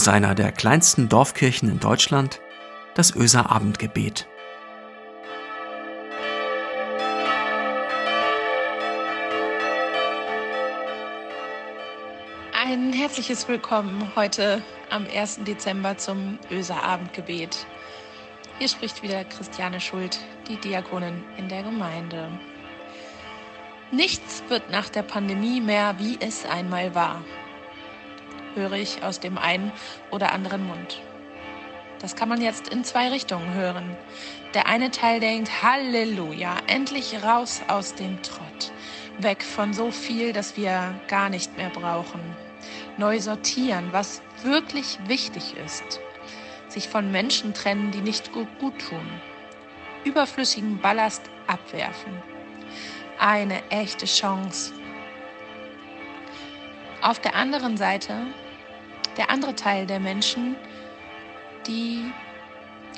aus einer der kleinsten Dorfkirchen in Deutschland, das Öser Abendgebet. Ein herzliches Willkommen heute am 1. Dezember zum Öser Abendgebet. Hier spricht wieder Christiane Schuld, die Diakonin in der Gemeinde. Nichts wird nach der Pandemie mehr, wie es einmal war, höre ich aus dem einen oder anderen Mund. Das kann man jetzt in zwei Richtungen hören. Der eine Teil denkt, Halleluja, endlich raus aus dem Trott, weg von so viel, dass wir gar nicht mehr brauchen. Neu sortieren, was wirklich wichtig ist. Sich von Menschen trennen, die nicht gut, gut tun. Überflüssigen Ballast abwerfen eine echte Chance. Auf der anderen Seite, der andere Teil der Menschen, die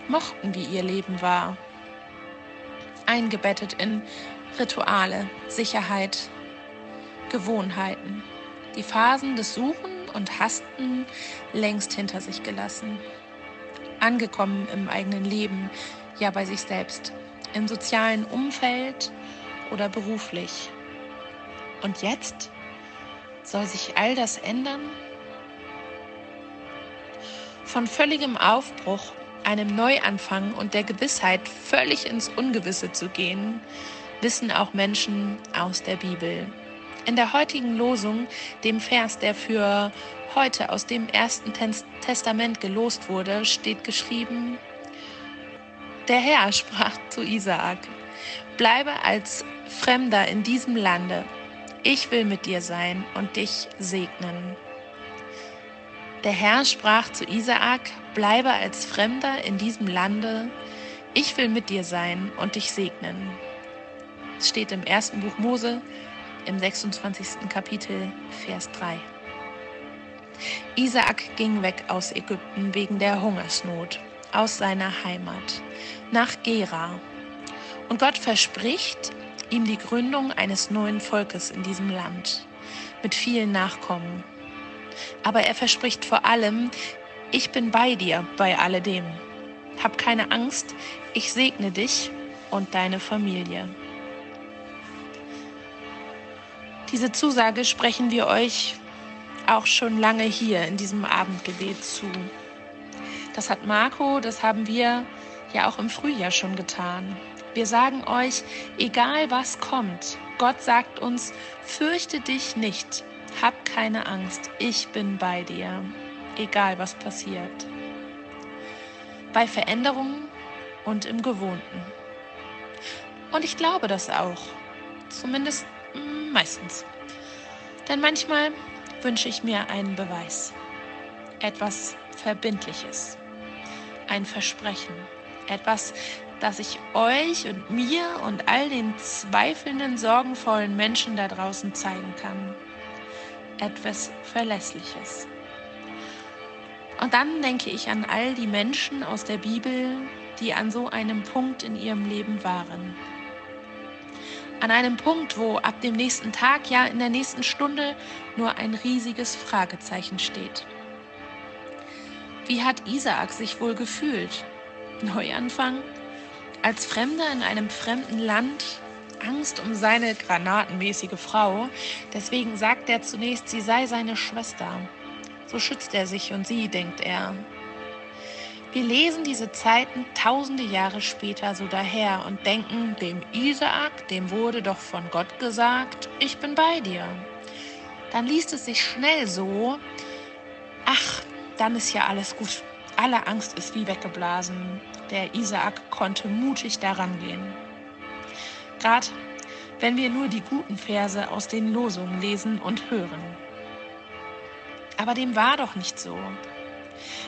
mochten, wie ihr Leben war, eingebettet in Rituale, Sicherheit, Gewohnheiten, die Phasen des Suchen und Hasten längst hinter sich gelassen, angekommen im eigenen Leben, ja bei sich selbst, im sozialen Umfeld oder beruflich. Und jetzt soll sich all das ändern? Von völligem Aufbruch, einem Neuanfang und der Gewissheit, völlig ins Ungewisse zu gehen, wissen auch Menschen aus der Bibel. In der heutigen Losung, dem Vers, der für heute aus dem Ersten Testament gelost wurde, steht geschrieben, der Herr sprach zu Isaak, bleibe als Fremder in diesem Lande, ich will mit dir sein und dich segnen. Der Herr sprach zu Isaak, bleibe als Fremder in diesem Lande, ich will mit dir sein und dich segnen. Es steht im ersten Buch Mose, im 26. Kapitel, Vers 3. Isaak ging weg aus Ägypten wegen der Hungersnot, aus seiner Heimat, nach Gera. Und Gott verspricht, ihm die Gründung eines neuen Volkes in diesem Land mit vielen Nachkommen. Aber er verspricht vor allem, ich bin bei dir bei alledem. Hab keine Angst, ich segne dich und deine Familie. Diese Zusage sprechen wir euch auch schon lange hier in diesem Abendgebet zu. Das hat Marco, das haben wir ja auch im Frühjahr schon getan. Wir sagen euch, egal was kommt, Gott sagt uns, fürchte dich nicht, hab keine Angst, ich bin bei dir, egal was passiert. Bei Veränderungen und im Gewohnten. Und ich glaube das auch, zumindest mm, meistens. Denn manchmal wünsche ich mir einen Beweis, etwas Verbindliches, ein Versprechen, etwas, dass ich euch und mir und all den zweifelnden, sorgenvollen Menschen da draußen zeigen kann. Etwas Verlässliches. Und dann denke ich an all die Menschen aus der Bibel, die an so einem Punkt in ihrem Leben waren. An einem Punkt, wo ab dem nächsten Tag, ja in der nächsten Stunde, nur ein riesiges Fragezeichen steht. Wie hat Isaak sich wohl gefühlt? Neuanfang? Als Fremder in einem fremden Land Angst um seine granatenmäßige Frau. Deswegen sagt er zunächst, sie sei seine Schwester. So schützt er sich und sie, denkt er. Wir lesen diese Zeiten tausende Jahre später so daher und denken, dem Isaak, dem wurde doch von Gott gesagt, ich bin bei dir. Dann liest es sich schnell so, ach, dann ist ja alles gut. Alle Angst ist wie weggeblasen der Isaak konnte mutig daran gehen. Gerade wenn wir nur die guten Verse aus den Losungen lesen und hören. Aber dem war doch nicht so.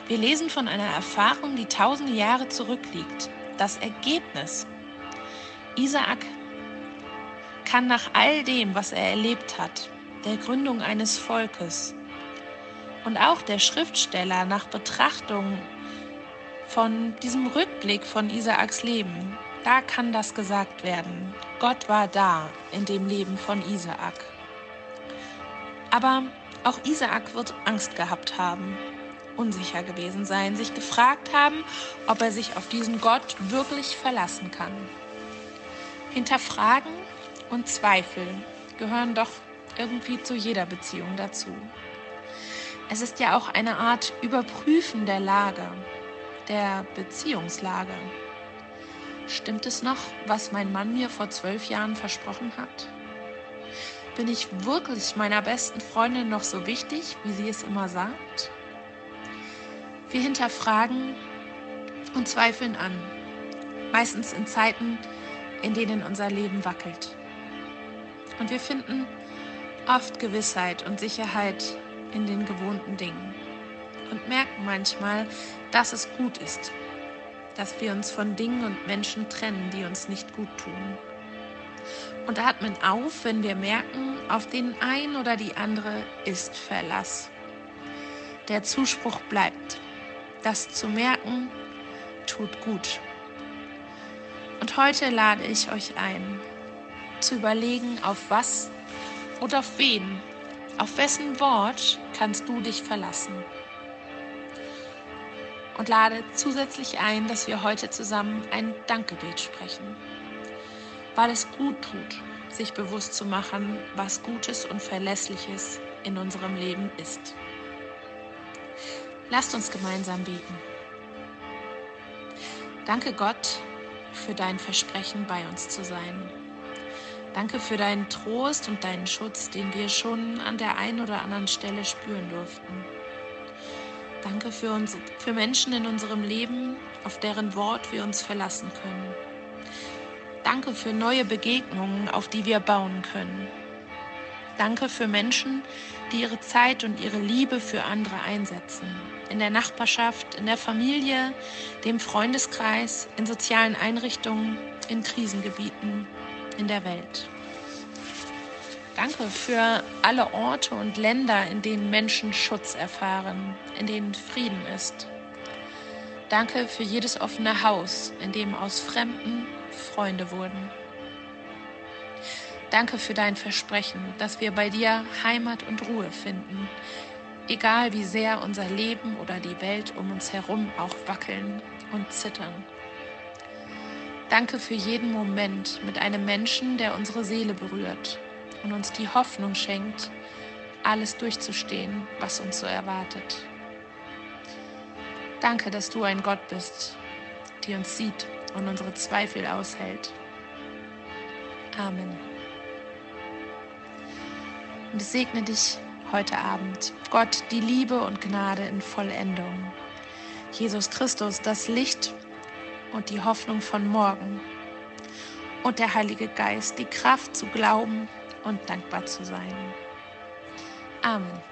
Wir lesen von einer Erfahrung, die tausende Jahre zurückliegt. Das Ergebnis. Isaak kann nach all dem, was er erlebt hat, der Gründung eines Volkes und auch der Schriftsteller nach Betrachtung von diesem Rückblick von Isaaks Leben, da kann das gesagt werden. Gott war da in dem Leben von Isaak. Aber auch Isaak wird Angst gehabt haben. unsicher gewesen sein, sich gefragt haben, ob er sich auf diesen Gott wirklich verlassen kann. Hinterfragen und Zweifeln gehören doch irgendwie zu jeder Beziehung dazu. Es ist ja auch eine Art Überprüfen der Lage, der Beziehungslage. Stimmt es noch, was mein Mann mir vor zwölf Jahren versprochen hat? Bin ich wirklich meiner besten Freundin noch so wichtig, wie sie es immer sagt? Wir hinterfragen und zweifeln an, meistens in Zeiten, in denen unser Leben wackelt. Und wir finden oft Gewissheit und Sicherheit in den gewohnten Dingen und merken manchmal, dass es gut ist, dass wir uns von Dingen und Menschen trennen, die uns nicht gut tun. Und atmen auf, wenn wir merken, auf den ein oder die andere ist Verlass. Der Zuspruch bleibt. Das zu merken tut gut. Und heute lade ich euch ein, zu überlegen, auf was oder auf wen, auf wessen Wort kannst du dich verlassen und lade zusätzlich ein, dass wir heute zusammen ein Dankgebet sprechen, weil es gut tut, sich bewusst zu machen, was Gutes und Verlässliches in unserem Leben ist. Lasst uns gemeinsam beten. Danke Gott für dein Versprechen, bei uns zu sein. Danke für deinen Trost und deinen Schutz, den wir schon an der einen oder anderen Stelle spüren durften. Danke für, uns, für Menschen in unserem Leben, auf deren Wort wir uns verlassen können. Danke für neue Begegnungen, auf die wir bauen können. Danke für Menschen, die ihre Zeit und ihre Liebe für andere einsetzen. In der Nachbarschaft, in der Familie, dem Freundeskreis, in sozialen Einrichtungen, in Krisengebieten, in der Welt. Danke für alle Orte und Länder, in denen Menschen Schutz erfahren, in denen Frieden ist. Danke für jedes offene Haus, in dem aus Fremden Freunde wurden. Danke für dein Versprechen, dass wir bei dir Heimat und Ruhe finden, egal wie sehr unser Leben oder die Welt um uns herum auch wackeln und zittern. Danke für jeden Moment mit einem Menschen, der unsere Seele berührt und uns die Hoffnung schenkt, alles durchzustehen, was uns so erwartet. Danke, dass du ein Gott bist, der uns sieht und unsere Zweifel aushält. Amen. Und ich segne dich heute Abend. Gott, die Liebe und Gnade in Vollendung. Jesus Christus, das Licht und die Hoffnung von morgen. Und der Heilige Geist, die Kraft zu glauben und dankbar zu sein. Amen.